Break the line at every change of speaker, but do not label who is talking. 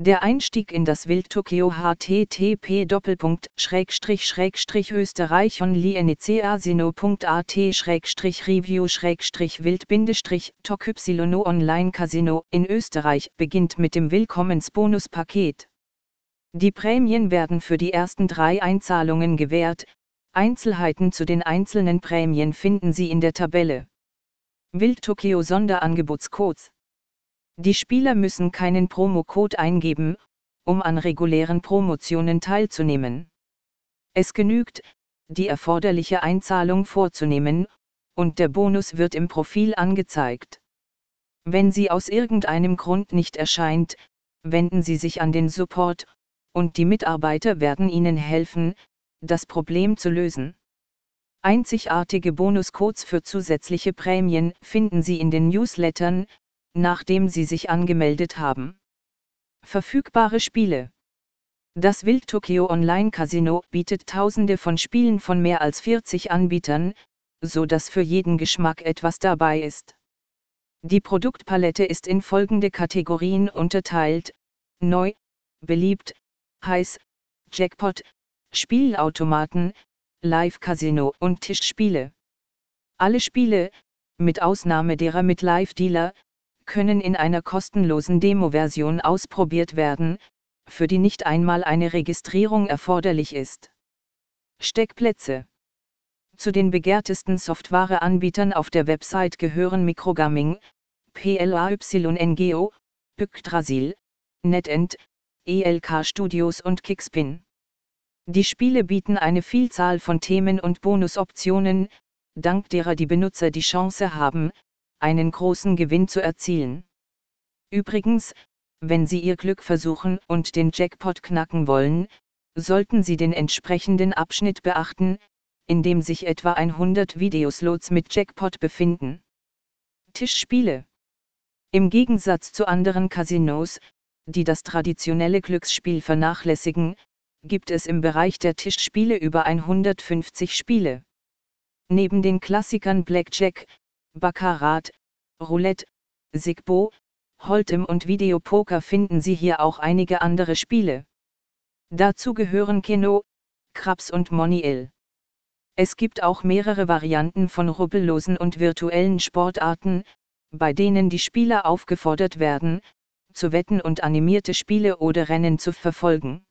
Der Einstieg in das Wild Tokio http österreich onlinecasino.at review wild tok online Casino in Österreich beginnt mit dem Willkommensbonuspaket. Die Prämien werden für die ersten drei Einzahlungen gewährt, Einzelheiten zu den einzelnen Prämien finden Sie in der Tabelle. Wild Tokio Sonderangebotscodes die Spieler müssen keinen Promocode eingeben, um an regulären Promotionen teilzunehmen. Es genügt, die erforderliche Einzahlung vorzunehmen, und der Bonus wird im Profil angezeigt. Wenn sie aus irgendeinem Grund nicht erscheint, wenden Sie sich an den Support, und die Mitarbeiter werden Ihnen helfen, das Problem zu lösen. Einzigartige Bonuscodes für zusätzliche Prämien finden Sie in den Newslettern, nachdem Sie sich angemeldet haben. Verfügbare Spiele Das Wild Tokyo Online Casino bietet tausende von Spielen von mehr als 40 Anbietern, so dass für jeden Geschmack etwas dabei ist. Die Produktpalette ist in folgende Kategorien unterteilt: Neu, beliebt, heiß, Jackpot, Spielautomaten, Live-Casino und Tischspiele. Alle Spiele, mit Ausnahme derer mit Live-Dealer, können in einer kostenlosen Demo-Version ausprobiert werden, für die nicht einmal eine Registrierung erforderlich ist. Steckplätze Zu den begehrtesten Softwareanbietern auf der Website gehören Microgaming, PLAYNGO, Yggdrasil, NetEnt, ELK Studios und Kickspin. Die Spiele bieten eine Vielzahl von Themen und Bonusoptionen, dank derer die Benutzer die Chance haben, einen großen Gewinn zu erzielen. Übrigens, wenn Sie Ihr Glück versuchen und den Jackpot knacken wollen, sollten Sie den entsprechenden Abschnitt beachten, in dem sich etwa 100 Videoslots mit Jackpot befinden. Tischspiele Im Gegensatz zu anderen Casinos, die das traditionelle Glücksspiel vernachlässigen, gibt es im Bereich der Tischspiele über 150 Spiele. Neben den Klassikern Blackjack, Baccarat, Roulette, Sigbo, Hold'em und Videopoker finden Sie hier auch einige andere Spiele. Dazu gehören Keno, Craps und Money Es gibt auch mehrere Varianten von rubbellosen und virtuellen Sportarten, bei denen die Spieler aufgefordert werden, zu wetten und animierte Spiele oder Rennen zu verfolgen.